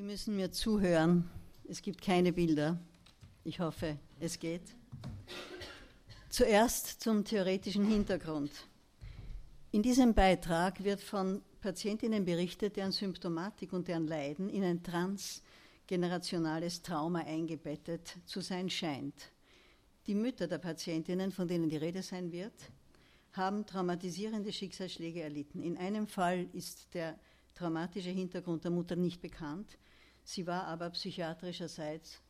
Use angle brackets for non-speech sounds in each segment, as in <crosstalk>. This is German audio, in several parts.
Sie müssen mir zuhören. Es gibt keine Bilder. Ich hoffe, es geht. Zuerst zum theoretischen Hintergrund. In diesem Beitrag wird von Patientinnen berichtet, deren Symptomatik und deren Leiden in ein transgenerationales Trauma eingebettet zu sein scheint. Die Mütter der Patientinnen, von denen die Rede sein wird, haben traumatisierende Schicksalsschläge erlitten. In einem Fall ist der traumatische Hintergrund der Mutter nicht bekannt. Sie war aber psychiatrischerseits,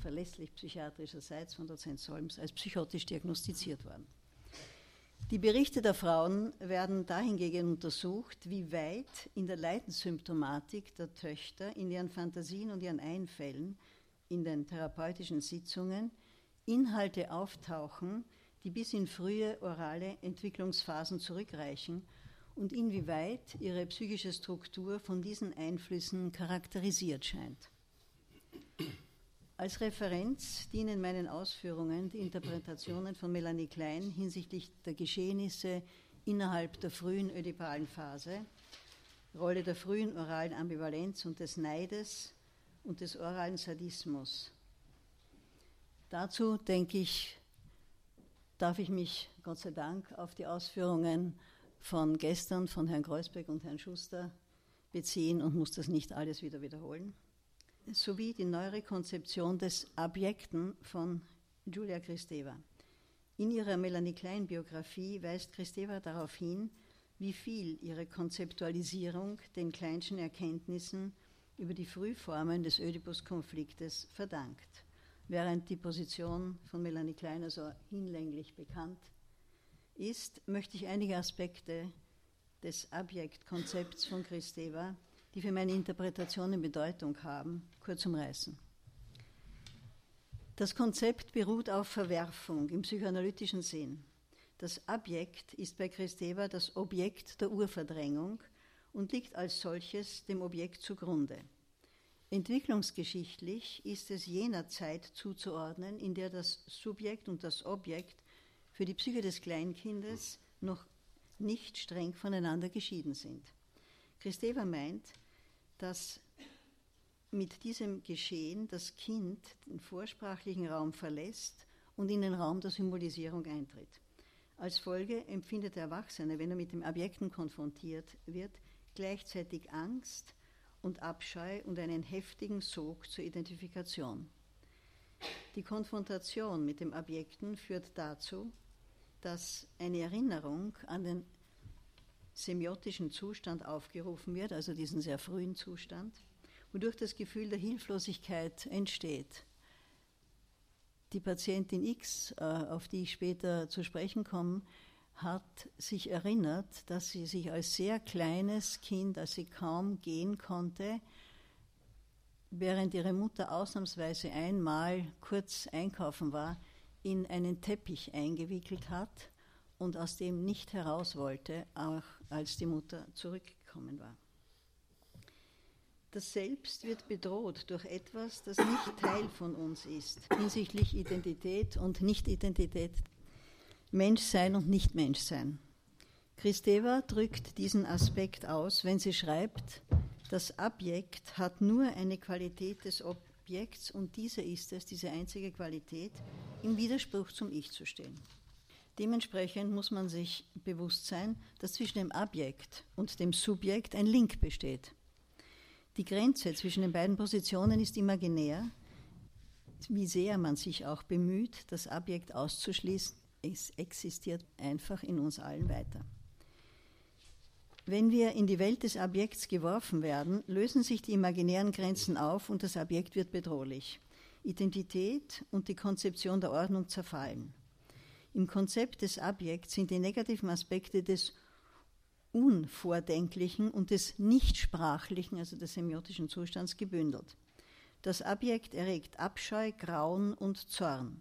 verlässlich psychiatrischerseits von Dozent Solms als psychotisch diagnostiziert worden. Die Berichte der Frauen werden dahingegen untersucht, wie weit in der Leidenssymptomatik der Töchter, in ihren Fantasien und ihren Einfällen, in den therapeutischen Sitzungen Inhalte auftauchen, die bis in frühe orale Entwicklungsphasen zurückreichen und inwieweit ihre psychische Struktur von diesen Einflüssen charakterisiert scheint. Als Referenz dienen meinen Ausführungen die Interpretationen von Melanie Klein hinsichtlich der Geschehnisse innerhalb der frühen ödipalen Phase, Rolle der frühen oralen Ambivalenz und des Neides und des oralen Sadismus. Dazu denke ich, darf ich mich Gott sei Dank auf die Ausführungen von gestern von Herrn Kreuzberg und Herrn Schuster beziehen und muss das nicht alles wieder wiederholen. Sowie die neuere Konzeption des Abjekten von Julia Kristeva. In ihrer Melanie Klein Biografie weist Kristeva darauf hin, wie viel ihre Konzeptualisierung den Kleinschen Erkenntnissen über die Frühformen des Oedipus-Konfliktes verdankt, während die Position von Melanie Klein also hinlänglich bekannt ist, möchte ich einige Aspekte des Abjektkonzepts von Christeva, die für meine Interpretationen Bedeutung haben, kurz umreißen. Das Konzept beruht auf Verwerfung im psychoanalytischen Sinn. Das Abjekt ist bei Christeva das Objekt der Urverdrängung und liegt als solches dem Objekt zugrunde. Entwicklungsgeschichtlich ist es jener Zeit zuzuordnen, in der das Subjekt und das Objekt für die Psyche des Kleinkindes noch nicht streng voneinander geschieden sind. Christeva meint, dass mit diesem Geschehen das Kind den vorsprachlichen Raum verlässt und in den Raum der Symbolisierung eintritt. Als Folge empfindet der Erwachsene, wenn er mit dem Objekten konfrontiert wird, gleichzeitig Angst und Abscheu und einen heftigen Sog zur Identifikation. Die Konfrontation mit dem Objekten führt dazu, dass eine Erinnerung an den semiotischen Zustand aufgerufen wird, also diesen sehr frühen Zustand, wodurch das Gefühl der Hilflosigkeit entsteht. Die Patientin X, äh, auf die ich später zu sprechen komme, hat sich erinnert, dass sie sich als sehr kleines Kind, als sie kaum gehen konnte, während ihre Mutter ausnahmsweise einmal kurz einkaufen war, in einen Teppich eingewickelt hat und aus dem nicht heraus wollte, auch als die Mutter zurückgekommen war. Das Selbst wird bedroht durch etwas, das nicht Teil von uns ist, hinsichtlich Identität und Nicht-Identität, Menschsein und Nicht-Menschsein. Christeva drückt diesen Aspekt aus, wenn sie schreibt, das Abjekt hat nur eine Qualität des Objekts und diese ist es, diese einzige Qualität, im Widerspruch zum Ich zu stehen. Dementsprechend muss man sich bewusst sein, dass zwischen dem Objekt und dem Subjekt ein Link besteht. Die Grenze zwischen den beiden Positionen ist imaginär. Wie sehr man sich auch bemüht, das Objekt auszuschließen, es existiert einfach in uns allen weiter. Wenn wir in die Welt des Objekts geworfen werden, lösen sich die imaginären Grenzen auf und das Objekt wird bedrohlich. Identität und die Konzeption der Ordnung zerfallen. Im Konzept des Objekts sind die negativen Aspekte des Unvordenklichen und des Nichtsprachlichen, also des semiotischen Zustands, gebündelt. Das Objekt erregt Abscheu, Grauen und Zorn.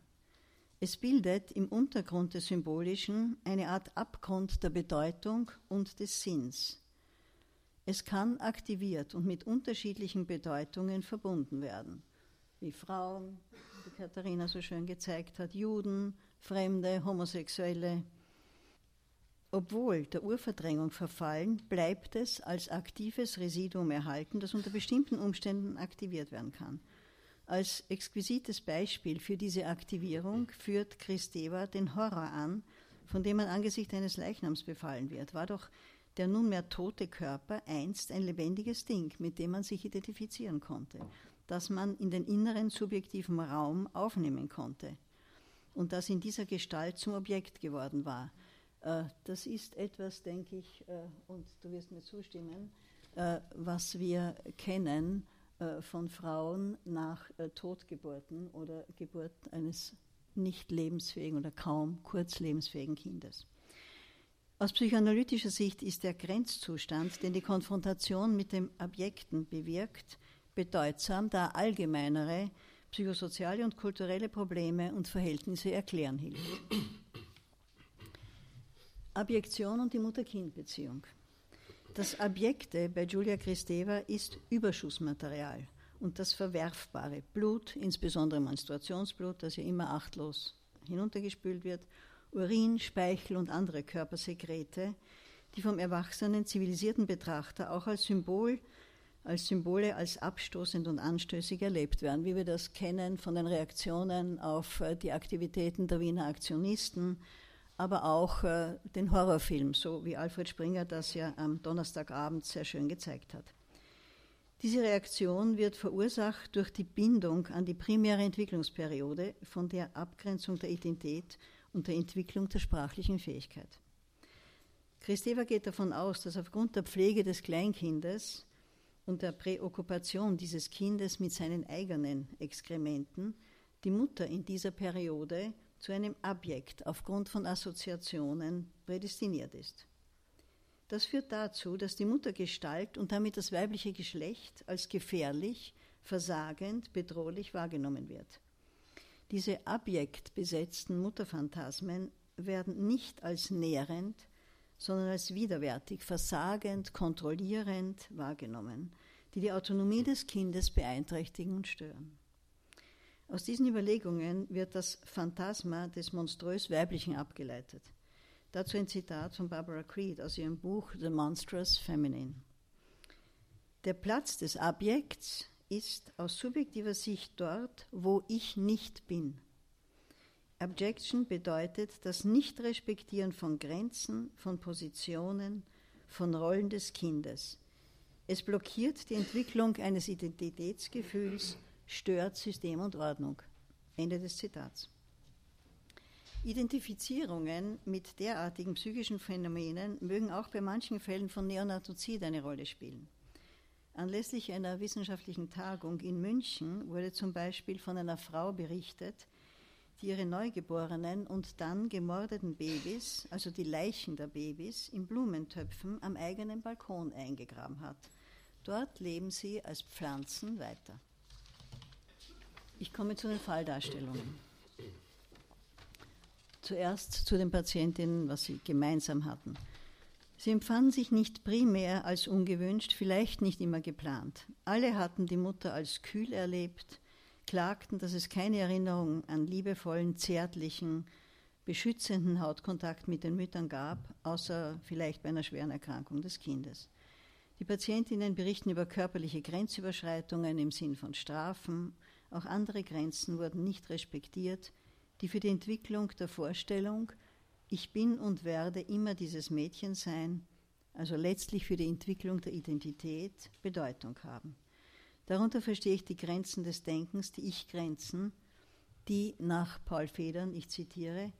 Es bildet im Untergrund des Symbolischen eine Art Abgrund der Bedeutung und des Sinns. Es kann aktiviert und mit unterschiedlichen Bedeutungen verbunden werden wie Frauen, wie Katharina so schön gezeigt hat, Juden, Fremde, Homosexuelle. Obwohl der Urverdrängung verfallen, bleibt es als aktives Residuum erhalten, das unter bestimmten Umständen aktiviert werden kann. Als exquisites Beispiel für diese Aktivierung führt Christeva den Horror an, von dem man angesichts eines Leichnams befallen wird. War doch der nunmehr tote Körper einst ein lebendiges Ding, mit dem man sich identifizieren konnte, das man in den inneren subjektiven Raum aufnehmen konnte und das in dieser Gestalt zum Objekt geworden war. Äh, das ist etwas, denke ich, äh, und du wirst mir zustimmen, äh, was wir kennen von Frauen nach Totgeburten oder Geburt eines nicht lebensfähigen oder kaum kurz lebensfähigen Kindes. Aus psychoanalytischer Sicht ist der Grenzzustand, den die Konfrontation mit dem Objekten bewirkt, bedeutsam, da allgemeinere psychosoziale und kulturelle Probleme und Verhältnisse erklären hilft. Abjektion und die Mutter-Kind-Beziehung. Das Abjekte bei Julia Kristeva ist Überschussmaterial und das Verwerfbare. Blut, insbesondere Menstruationsblut, das ja immer achtlos hinuntergespült wird, Urin, Speichel und andere Körpersekrete, die vom erwachsenen, zivilisierten Betrachter auch als Symbol, als Symbole als abstoßend und anstößig erlebt werden, wie wir das kennen von den Reaktionen auf äh, die Aktivitäten der Wiener Aktionisten, aber auch äh, den Horrorfilm, so wie Alfred Springer das ja am Donnerstagabend sehr schön gezeigt hat. Diese Reaktion wird verursacht durch die Bindung an die primäre Entwicklungsperiode von der Abgrenzung der Identität und der Entwicklung der sprachlichen Fähigkeit. Christeva geht davon aus, dass aufgrund der Pflege des Kleinkindes und der Präokkupation dieses Kindes mit seinen eigenen Exkrementen die Mutter in dieser Periode zu einem Objekt aufgrund von Assoziationen prädestiniert ist. Das führt dazu, dass die Muttergestalt und damit das weibliche Geschlecht als gefährlich, versagend, bedrohlich wahrgenommen wird. Diese abjektbesetzten Mutterphantasmen werden nicht als nährend, sondern als widerwärtig, versagend, kontrollierend wahrgenommen, die die Autonomie des Kindes beeinträchtigen und stören. Aus diesen Überlegungen wird das Phantasma des monströs Weiblichen abgeleitet. Dazu ein Zitat von Barbara Creed aus ihrem Buch The Monstrous Feminine. Der Platz des Objekts ist aus subjektiver Sicht dort, wo ich nicht bin. Abjection bedeutet das Nichtrespektieren von Grenzen, von Positionen, von Rollen des Kindes. Es blockiert die Entwicklung eines Identitätsgefühls stört System und Ordnung. Ende des Zitats. Identifizierungen mit derartigen psychischen Phänomenen mögen auch bei manchen Fällen von Neonatozid eine Rolle spielen. Anlässlich einer wissenschaftlichen Tagung in München wurde zum Beispiel von einer Frau berichtet, die ihre neugeborenen und dann gemordeten Babys, also die Leichen der Babys, in Blumentöpfen am eigenen Balkon eingegraben hat. Dort leben sie als Pflanzen weiter. Ich komme zu den Falldarstellungen. Zuerst zu den Patientinnen, was sie gemeinsam hatten. Sie empfanden sich nicht primär als ungewünscht, vielleicht nicht immer geplant. Alle hatten die Mutter als kühl erlebt, klagten, dass es keine Erinnerung an liebevollen, zärtlichen, beschützenden Hautkontakt mit den Müttern gab, außer vielleicht bei einer schweren Erkrankung des Kindes. Die Patientinnen berichten über körperliche Grenzüberschreitungen im Sinn von Strafen, auch andere Grenzen wurden nicht respektiert, die für die Entwicklung der Vorstellung, ich bin und werde immer dieses Mädchen sein, also letztlich für die Entwicklung der Identität Bedeutung haben. Darunter verstehe ich die Grenzen des Denkens, die Ich-Grenzen, die nach Paul Federn, ich zitiere,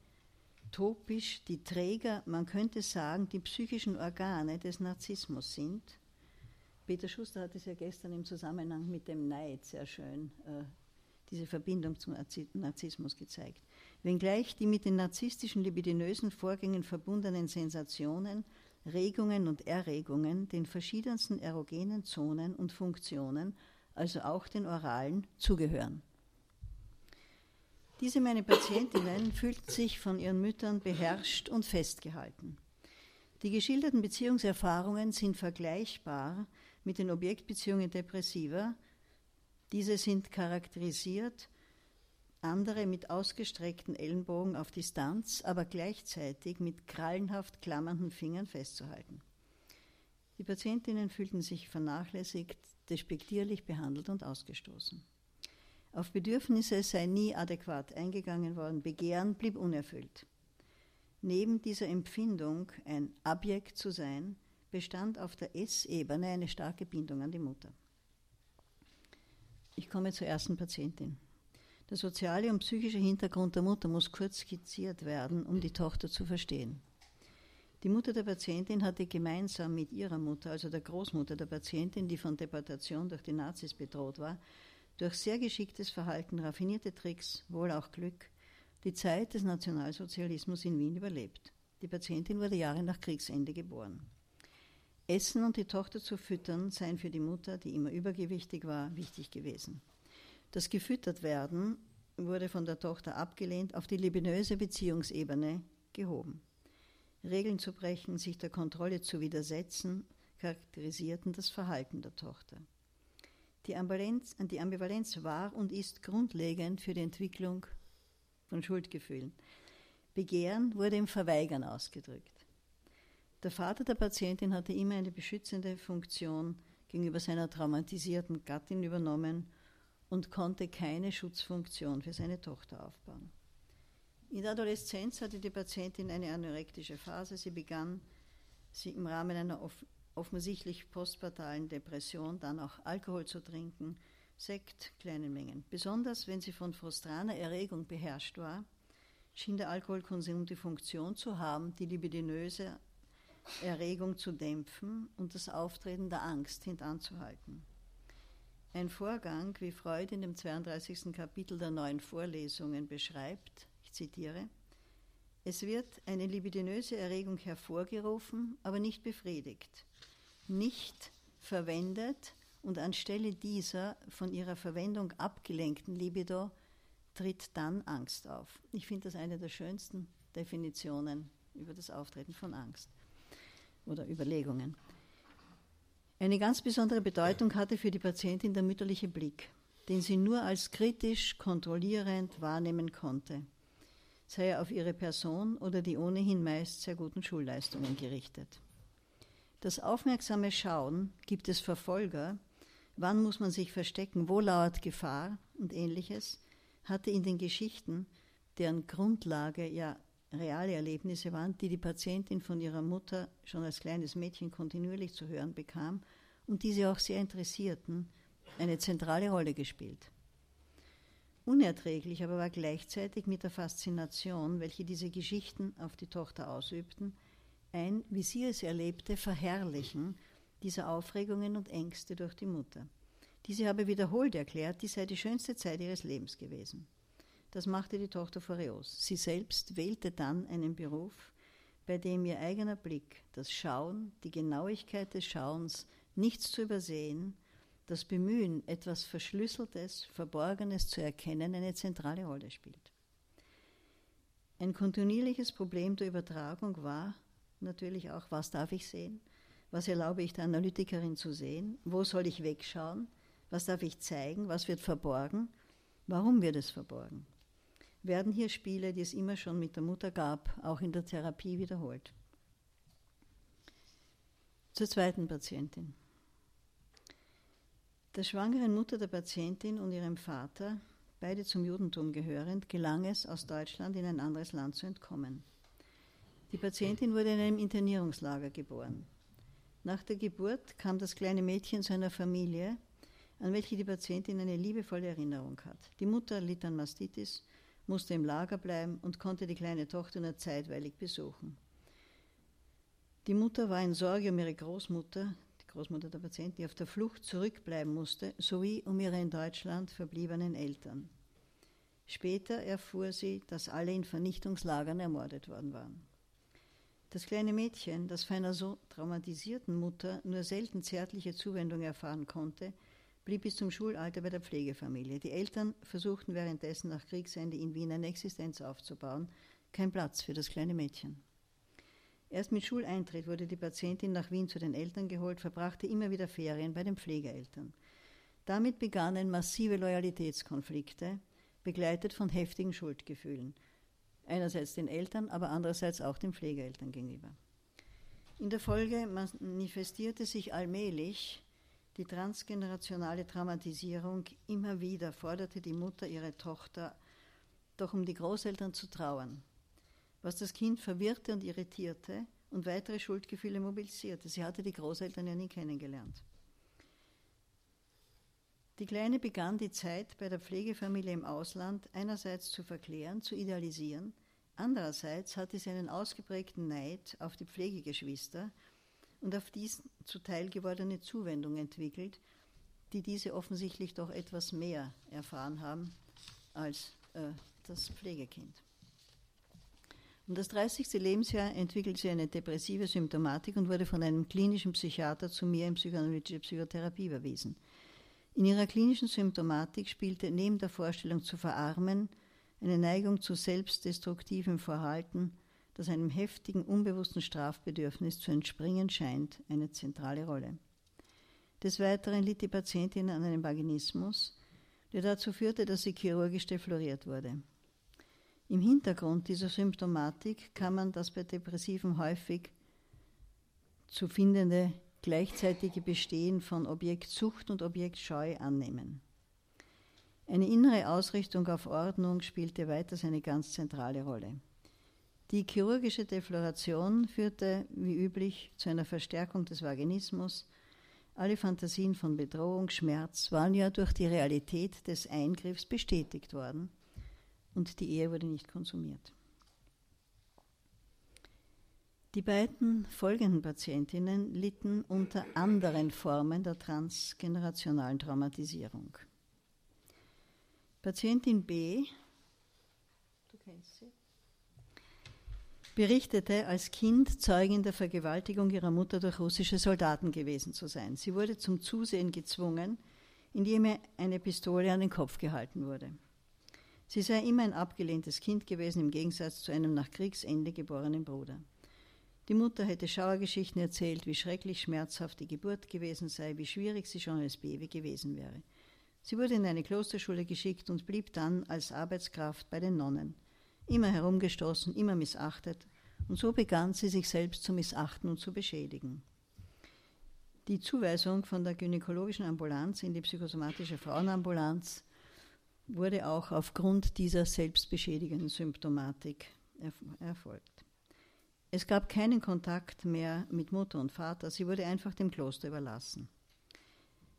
topisch die Träger, man könnte sagen, die psychischen Organe des Narzissmus sind. Peter Schuster hat es ja gestern im Zusammenhang mit dem Neid sehr schön äh, diese Verbindung zum Narzissmus gezeigt. Wenngleich die mit den narzisstischen libidinösen Vorgängen verbundenen Sensationen, Regungen und Erregungen den verschiedensten erogenen Zonen und Funktionen, also auch den oralen, zugehören. Diese meine Patientinnen fühlten sich von ihren Müttern beherrscht und festgehalten. Die geschilderten Beziehungserfahrungen sind vergleichbar mit den Objektbeziehungen depressiver, diese sind charakterisiert andere mit ausgestreckten Ellenbogen auf Distanz, aber gleichzeitig mit krallenhaft klammernden Fingern festzuhalten. Die Patientinnen fühlten sich vernachlässigt, despektierlich behandelt und ausgestoßen. Auf Bedürfnisse sei nie adäquat eingegangen worden, Begehren blieb unerfüllt. Neben dieser Empfindung, ein Objekt zu sein, bestand auf der S-Ebene eine starke Bindung an die Mutter. Ich komme zur ersten Patientin. Der soziale und psychische Hintergrund der Mutter muss kurz skizziert werden, um die Tochter zu verstehen. Die Mutter der Patientin hatte gemeinsam mit ihrer Mutter, also der Großmutter der Patientin, die von Deportation durch die Nazis bedroht war, durch sehr geschicktes Verhalten, raffinierte Tricks, wohl auch Glück, die Zeit des Nationalsozialismus in Wien überlebt. Die Patientin wurde Jahre nach Kriegsende geboren. Essen und die Tochter zu füttern seien für die Mutter, die immer übergewichtig war, wichtig gewesen. Das Gefüttertwerden wurde von der Tochter abgelehnt, auf die libinöse Beziehungsebene gehoben. Regeln zu brechen, sich der Kontrolle zu widersetzen, charakterisierten das Verhalten der Tochter. Die Ambivalenz, die Ambivalenz war und ist grundlegend für die Entwicklung von Schuldgefühlen. Begehren wurde im Verweigern ausgedrückt. Der Vater der Patientin hatte immer eine beschützende Funktion gegenüber seiner traumatisierten Gattin übernommen und konnte keine Schutzfunktion für seine Tochter aufbauen. In der Adoleszenz hatte die Patientin eine anorektische Phase. Sie begann sie im Rahmen einer off offensichtlich postpartalen Depression dann auch Alkohol zu trinken, Sekt, kleine Mengen. Besonders wenn sie von frustraner Erregung beherrscht war, schien der Alkoholkonsum die Funktion zu haben, die libidinöse Erregung zu dämpfen und das Auftreten der Angst hintanzuhalten. Ein Vorgang, wie Freud in dem 32. Kapitel der neuen Vorlesungen beschreibt, ich zitiere, es wird eine libidinöse Erregung hervorgerufen, aber nicht befriedigt, nicht verwendet und anstelle dieser von ihrer Verwendung abgelenkten Libido tritt dann Angst auf. Ich finde das eine der schönsten Definitionen über das Auftreten von Angst oder Überlegungen. Eine ganz besondere Bedeutung hatte für die Patientin der mütterliche Blick, den sie nur als kritisch kontrollierend wahrnehmen konnte, sei er auf ihre Person oder die ohnehin meist sehr guten Schulleistungen gerichtet. Das aufmerksame Schauen gibt es Verfolger, wann muss man sich verstecken, wo lauert Gefahr und ähnliches, hatte in den Geschichten, deren Grundlage ja reale Erlebnisse waren, die die Patientin von ihrer Mutter schon als kleines Mädchen kontinuierlich zu hören bekam und die sie auch sehr interessierten, eine zentrale Rolle gespielt. Unerträglich aber war gleichzeitig mit der Faszination, welche diese Geschichten auf die Tochter ausübten, ein, wie sie es erlebte, Verherrlichen dieser Aufregungen und Ängste durch die Mutter. Diese habe wiederholt erklärt, dies sei die schönste Zeit ihres Lebens gewesen. Das machte die Tochter furios. Sie selbst wählte dann einen Beruf, bei dem ihr eigener Blick, das Schauen, die Genauigkeit des Schauens, nichts zu übersehen, das Bemühen, etwas Verschlüsseltes, Verborgenes zu erkennen, eine zentrale Rolle spielt. Ein kontinuierliches Problem der Übertragung war natürlich auch, was darf ich sehen, was erlaube ich der Analytikerin zu sehen, wo soll ich wegschauen, was darf ich zeigen, was wird verborgen, warum wird es verborgen werden hier Spiele, die es immer schon mit der Mutter gab, auch in der Therapie wiederholt. Zur zweiten Patientin. Der schwangeren Mutter der Patientin und ihrem Vater, beide zum Judentum gehörend, gelang es, aus Deutschland in ein anderes Land zu entkommen. Die Patientin wurde in einem Internierungslager geboren. Nach der Geburt kam das kleine Mädchen zu einer Familie, an welche die Patientin eine liebevolle Erinnerung hat. Die Mutter litt an Mastitis musste im Lager bleiben und konnte die kleine Tochter nur zeitweilig besuchen. Die Mutter war in Sorge um ihre Großmutter, Großmutter der Patientin, die auf der Flucht zurückbleiben musste, sowie um ihre in Deutschland verbliebenen Eltern. Später erfuhr sie, dass alle in Vernichtungslagern ermordet worden waren. Das kleine Mädchen, das von einer so traumatisierten Mutter nur selten zärtliche Zuwendung erfahren konnte, blieb bis zum Schulalter bei der Pflegefamilie. Die Eltern versuchten währenddessen nach Kriegsende in Wien eine Existenz aufzubauen. Kein Platz für das kleine Mädchen. Erst mit Schuleintritt wurde die Patientin nach Wien zu den Eltern geholt, verbrachte immer wieder Ferien bei den Pflegeeltern. Damit begannen massive Loyalitätskonflikte, begleitet von heftigen Schuldgefühlen. Einerseits den Eltern, aber andererseits auch den Pflegeeltern gegenüber. In der Folge manifestierte sich allmählich die transgenerationale Traumatisierung. Immer wieder forderte die Mutter ihre Tochter, doch um die Großeltern zu trauern, was das Kind verwirrte und irritierte und weitere Schuldgefühle mobilisierte. Sie hatte die Großeltern ja nie kennengelernt. Die Kleine begann die Zeit bei der Pflegefamilie im Ausland einerseits zu verklären, zu idealisieren, andererseits hatte sie einen ausgeprägten Neid auf die Pflegegeschwister und auf dies zuteil gewordene Zuwendung entwickelt, die diese offensichtlich doch etwas mehr erfahren haben als äh, das Pflegekind. Um das 30. Lebensjahr entwickelte sie eine depressive Symptomatik und wurde von einem klinischen Psychiater zu mir in psychoanalytische Psychotherapie überwiesen. In ihrer klinischen Symptomatik spielte neben der Vorstellung zu verarmen eine Neigung zu selbstdestruktivem Verhalten, das einem heftigen, unbewussten Strafbedürfnis zu entspringen scheint, eine zentrale Rolle. Des Weiteren litt die Patientin an einem Vaginismus, der dazu führte, dass sie chirurgisch defloriert wurde. Im Hintergrund dieser Symptomatik kann man das bei Depressiven häufig zu findende gleichzeitige Bestehen von Objektsucht und Objektscheu annehmen. Eine innere Ausrichtung auf Ordnung spielte weiters eine ganz zentrale Rolle. Die chirurgische Defloration führte, wie üblich, zu einer Verstärkung des Vaginismus. Alle Fantasien von Bedrohung, Schmerz waren ja durch die Realität des Eingriffs bestätigt worden und die Ehe wurde nicht konsumiert. Die beiden folgenden Patientinnen litten unter anderen Formen der transgenerationalen Traumatisierung. Patientin B, du kennst sie, berichtete, als Kind Zeugin der Vergewaltigung ihrer Mutter durch russische Soldaten gewesen zu sein. Sie wurde zum Zusehen gezwungen, indem ihr eine Pistole an den Kopf gehalten wurde. Sie sei immer ein abgelehntes Kind gewesen, im Gegensatz zu einem nach Kriegsende geborenen Bruder. Die Mutter hätte Schauergeschichten erzählt, wie schrecklich schmerzhaft die Geburt gewesen sei, wie schwierig sie schon als Baby gewesen wäre. Sie wurde in eine Klosterschule geschickt und blieb dann als Arbeitskraft bei den Nonnen immer herumgestoßen, immer missachtet, und so begann sie sich selbst zu missachten und zu beschädigen. Die Zuweisung von der gynäkologischen Ambulanz in die psychosomatische Frauenambulanz wurde auch aufgrund dieser selbstbeschädigenden Symptomatik erfolgt. Es gab keinen Kontakt mehr mit Mutter und Vater, sie wurde einfach dem Kloster überlassen.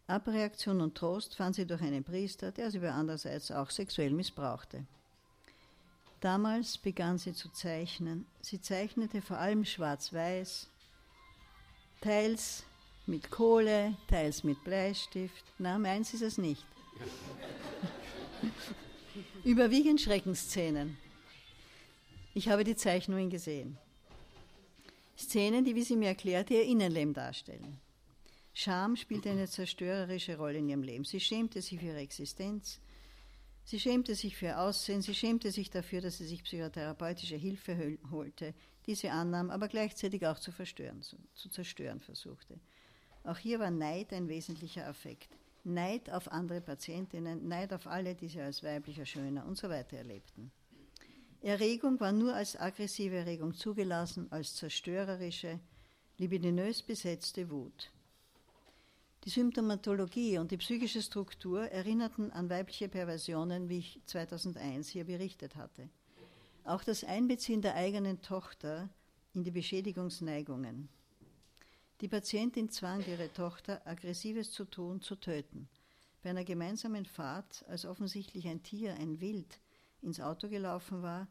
Abreaktion und Trost fand sie durch einen Priester, der sie aber andererseits auch sexuell missbrauchte. Damals begann sie zu zeichnen. Sie zeichnete vor allem schwarz-weiß, teils mit Kohle, teils mit Bleistift. Na, meins ist es nicht. <laughs> <laughs> Überwiegend Schreckensszenen. Ich habe die Zeichnungen gesehen. Szenen, die, wie sie mir erklärte, ihr Innenleben darstellen. Scham spielte eine zerstörerische Rolle in ihrem Leben. Sie schämte sich für ihre Existenz. Sie schämte sich für ihr Aussehen, sie schämte sich dafür, dass sie sich psychotherapeutische Hilfe holte, diese annahm, aber gleichzeitig auch zu, verstören, zu, zu zerstören versuchte. Auch hier war Neid ein wesentlicher Affekt. Neid auf andere Patientinnen, Neid auf alle, die sie als weiblicher, schöner und so weiter erlebten. Erregung war nur als aggressive Erregung zugelassen, als zerstörerische, libidinös besetzte Wut. Die Symptomatologie und die psychische Struktur erinnerten an weibliche Perversionen, wie ich 2001 hier berichtet hatte. Auch das Einbeziehen der eigenen Tochter in die Beschädigungsneigungen. Die Patientin zwang ihre Tochter, Aggressives zu tun, zu töten. Bei einer gemeinsamen Fahrt, als offensichtlich ein Tier, ein Wild, ins Auto gelaufen war,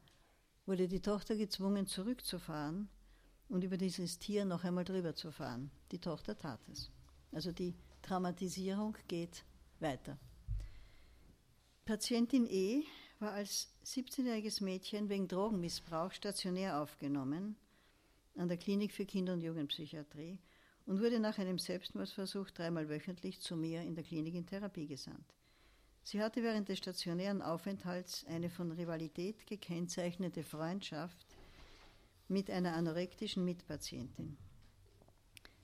wurde die Tochter gezwungen, zurückzufahren und über dieses Tier noch einmal drüber zu fahren. Die Tochter tat es. Also die Traumatisierung geht weiter. Patientin E war als 17-jähriges Mädchen wegen Drogenmissbrauch stationär aufgenommen an der Klinik für Kinder- und Jugendpsychiatrie und wurde nach einem Selbstmordversuch dreimal wöchentlich zu mir in der Klinik in Therapie gesandt. Sie hatte während des stationären Aufenthalts eine von Rivalität gekennzeichnete Freundschaft mit einer anorektischen Mitpatientin.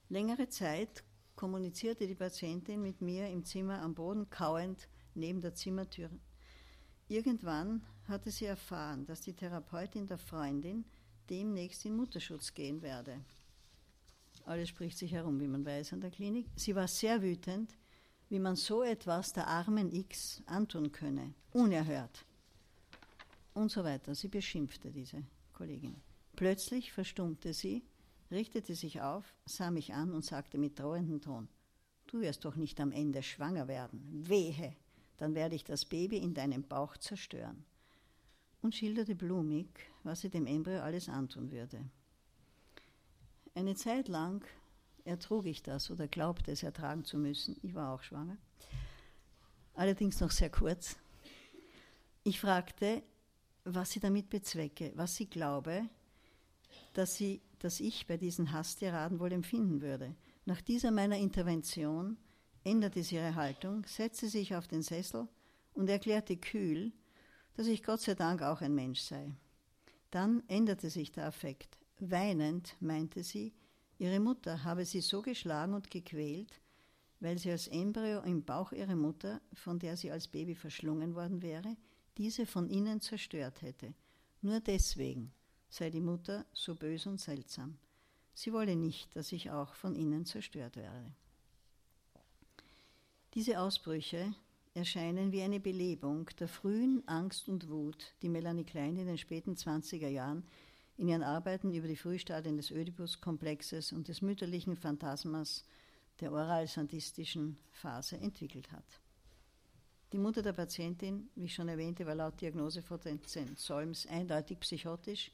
Längere Zeit kommunizierte die Patientin mit mir im Zimmer am Boden kauend neben der Zimmertür. Irgendwann hatte sie erfahren, dass die Therapeutin der Freundin demnächst in Mutterschutz gehen werde. Alles spricht sich herum, wie man weiß, an der Klinik. Sie war sehr wütend, wie man so etwas der armen X antun könne, unerhört. Und so weiter. Sie beschimpfte diese Kollegin. Plötzlich verstummte sie, richtete sich auf, sah mich an und sagte mit drohendem Ton, du wirst doch nicht am Ende schwanger werden. Wehe, dann werde ich das Baby in deinem Bauch zerstören. Und schilderte blumig, was sie dem Embryo alles antun würde. Eine Zeit lang ertrug ich das oder glaubte es ertragen zu müssen. Ich war auch schwanger. Allerdings noch sehr kurz. Ich fragte, was sie damit bezwecke, was sie glaube, dass, sie, dass ich bei diesen Hasstiraden wohl empfinden würde. Nach dieser meiner Intervention änderte sie ihre Haltung, setzte sich auf den Sessel und erklärte kühl, dass ich Gott sei Dank auch ein Mensch sei. Dann änderte sich der Affekt. Weinend meinte sie, ihre Mutter habe sie so geschlagen und gequält, weil sie als Embryo im Bauch ihrer Mutter, von der sie als Baby verschlungen worden wäre, diese von innen zerstört hätte. Nur deswegen sei die Mutter so bös und seltsam. Sie wolle nicht, dass ich auch von innen zerstört werde. Diese Ausbrüche erscheinen wie eine Belebung der frühen Angst und Wut, die Melanie Klein in den späten 20er Jahren in ihren Arbeiten über die Frühstadien des Oedipus-Komplexes und des mütterlichen Phantasmas der oral-sandistischen Phase entwickelt hat. Die Mutter der Patientin, wie ich schon erwähnte, war laut Diagnose von Solms eindeutig psychotisch.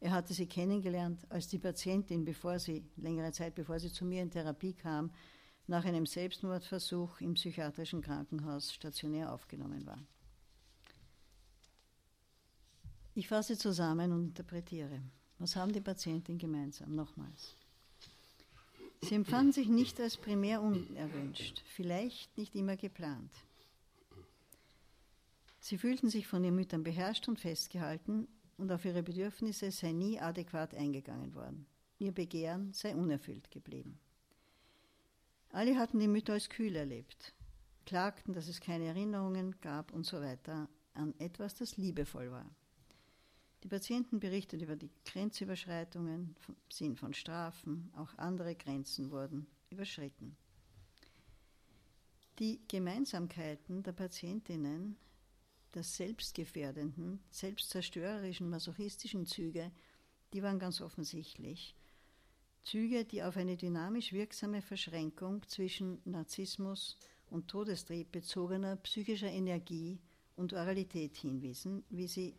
Er hatte sie kennengelernt als die Patientin, bevor sie, längere Zeit bevor sie zu mir in Therapie kam, nach einem Selbstmordversuch im psychiatrischen Krankenhaus stationär aufgenommen war. Ich fasse zusammen und interpretiere. Was haben die Patienten gemeinsam? Nochmals. Sie empfanden sich nicht als primär unerwünscht, vielleicht nicht immer geplant. Sie fühlten sich von ihren Müttern beherrscht und festgehalten und auf ihre Bedürfnisse sei nie adäquat eingegangen worden. Ihr Begehren sei unerfüllt geblieben. Alle hatten die Mütter als kühl erlebt, klagten, dass es keine Erinnerungen gab und so weiter an etwas, das liebevoll war. Die Patienten berichten über die Grenzüberschreitungen, Sinn von Strafen, auch andere Grenzen wurden überschritten. Die Gemeinsamkeiten der Patientinnen, der selbstgefährdenden, selbstzerstörerischen, masochistischen Züge, die waren ganz offensichtlich. Züge, die auf eine dynamisch wirksame Verschränkung zwischen Narzissmus und Todestrieb bezogener psychischer Energie und Oralität hinwiesen, wie sie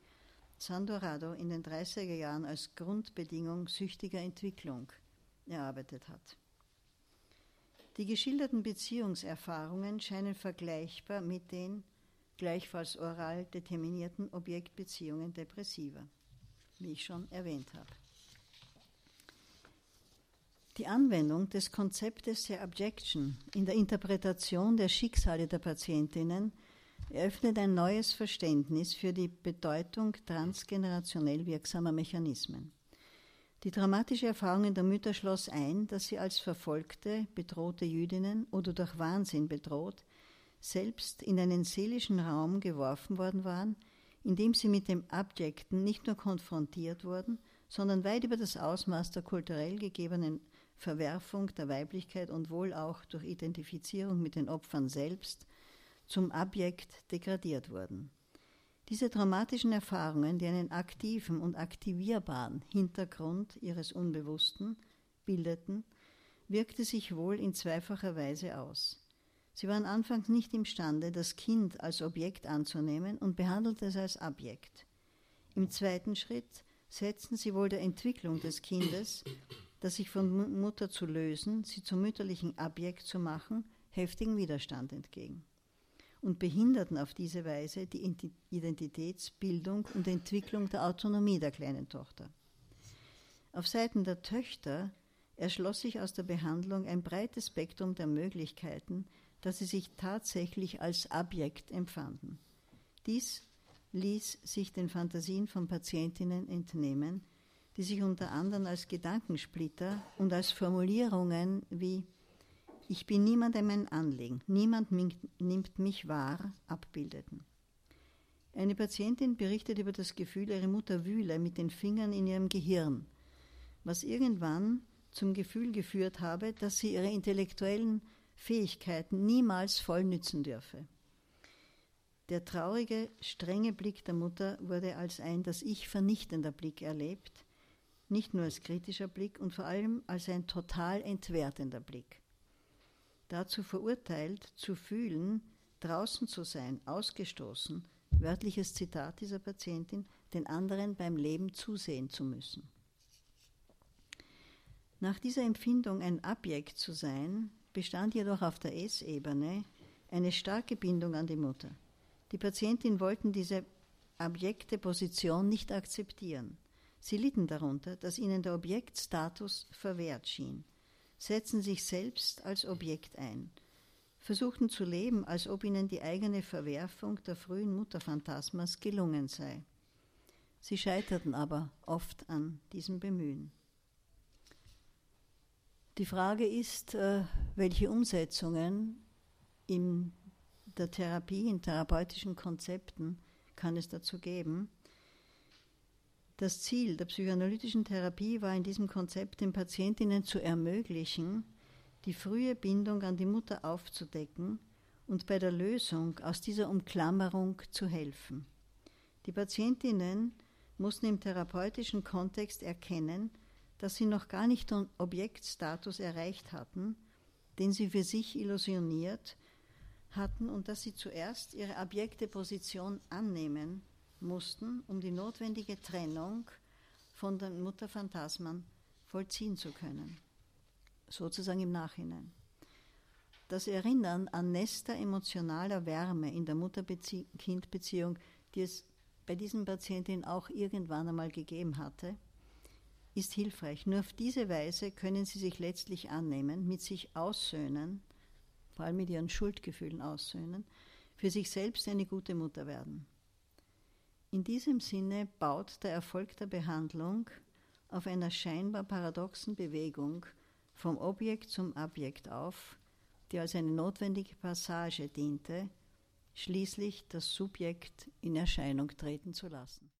Sandorado in den 30er Jahren als Grundbedingung süchtiger Entwicklung erarbeitet hat. Die geschilderten Beziehungserfahrungen scheinen vergleichbar mit den gleichfalls oral determinierten Objektbeziehungen depressiver, wie ich schon erwähnt habe. Die Anwendung des Konzeptes der Objection in der Interpretation der Schicksale der Patientinnen eröffnet ein neues Verständnis für die Bedeutung transgenerationell wirksamer Mechanismen. Die dramatische Erfahrung der Mütter schloss ein, dass sie als verfolgte, bedrohte Jüdinnen oder durch Wahnsinn bedroht, selbst in einen seelischen Raum geworfen worden waren, in dem sie mit dem Abjekten nicht nur konfrontiert wurden, sondern weit über das Ausmaß der kulturell gegebenen Verwerfung der Weiblichkeit und wohl auch durch Identifizierung mit den Opfern selbst zum Abjekt degradiert wurden. Diese traumatischen Erfahrungen, die einen aktiven und aktivierbaren Hintergrund ihres Unbewussten bildeten, wirkte sich wohl in zweifacher Weise aus. Sie waren anfangs nicht imstande, das Kind als Objekt anzunehmen und behandelte es als Abjekt. Im zweiten Schritt setzten sie wohl der Entwicklung des Kindes, das sich von Mutter zu lösen, sie zum mütterlichen Abjekt zu machen, heftigen Widerstand entgegen und behinderten auf diese Weise die Identitätsbildung und Entwicklung der Autonomie der kleinen Tochter. Auf Seiten der Töchter erschloss sich aus der Behandlung ein breites Spektrum der Möglichkeiten, dass sie sich tatsächlich als Abjekt empfanden. Dies ließ sich den Fantasien von Patientinnen entnehmen, die sich unter anderem als Gedankensplitter und als Formulierungen wie ich bin niemandem ein Anliegen, niemand nimmt mich wahr, abbildeten. Eine Patientin berichtet über das Gefühl, ihre Mutter wühle mit den Fingern in ihrem Gehirn, was irgendwann zum Gefühl geführt habe, dass sie ihre intellektuellen Fähigkeiten niemals voll nützen dürfe. Der traurige, strenge Blick der Mutter wurde als ein das Ich vernichtender Blick erlebt, nicht nur als kritischer Blick und vor allem als ein total entwertender Blick. Dazu verurteilt, zu fühlen, draußen zu sein, ausgestoßen, wörtliches Zitat dieser Patientin, den anderen beim Leben zusehen zu müssen. Nach dieser Empfindung ein Abjekt zu sein, bestand jedoch auf der S-Ebene eine starke Bindung an die Mutter. Die Patientin wollten diese abjekte Position nicht akzeptieren. Sie litten darunter, dass ihnen der Objektstatus verwehrt schien, setzten sich selbst als Objekt ein, versuchten zu leben, als ob ihnen die eigene Verwerfung der frühen Mutterphantasmas gelungen sei. Sie scheiterten aber oft an diesem Bemühen. Die Frage ist, äh, welche Umsetzungen in der Therapie, in therapeutischen Konzepten kann es dazu geben. Das Ziel der psychoanalytischen Therapie war in diesem Konzept den Patientinnen zu ermöglichen, die frühe Bindung an die Mutter aufzudecken und bei der Lösung aus dieser Umklammerung zu helfen. Die Patientinnen mussten im therapeutischen Kontext erkennen, dass sie noch gar nicht den Objektstatus erreicht hatten, den sie für sich illusioniert hatten und dass sie zuerst ihre abjekte Position annehmen mussten, um die notwendige Trennung von den Mutterphantasmen vollziehen zu können sozusagen im Nachhinein. Das Erinnern an Nester emotionaler Wärme in der Mutter-Kind-Beziehung, die es bei diesen Patientinnen auch irgendwann einmal gegeben hatte, ist hilfreich. Nur auf diese Weise können sie sich letztlich annehmen, mit sich aussöhnen, vor allem mit ihren Schuldgefühlen aussöhnen, für sich selbst eine gute Mutter werden. In diesem Sinne baut der Erfolg der Behandlung auf einer scheinbar paradoxen Bewegung vom Objekt zum Abjekt auf, die als eine notwendige Passage diente, schließlich das Subjekt in Erscheinung treten zu lassen.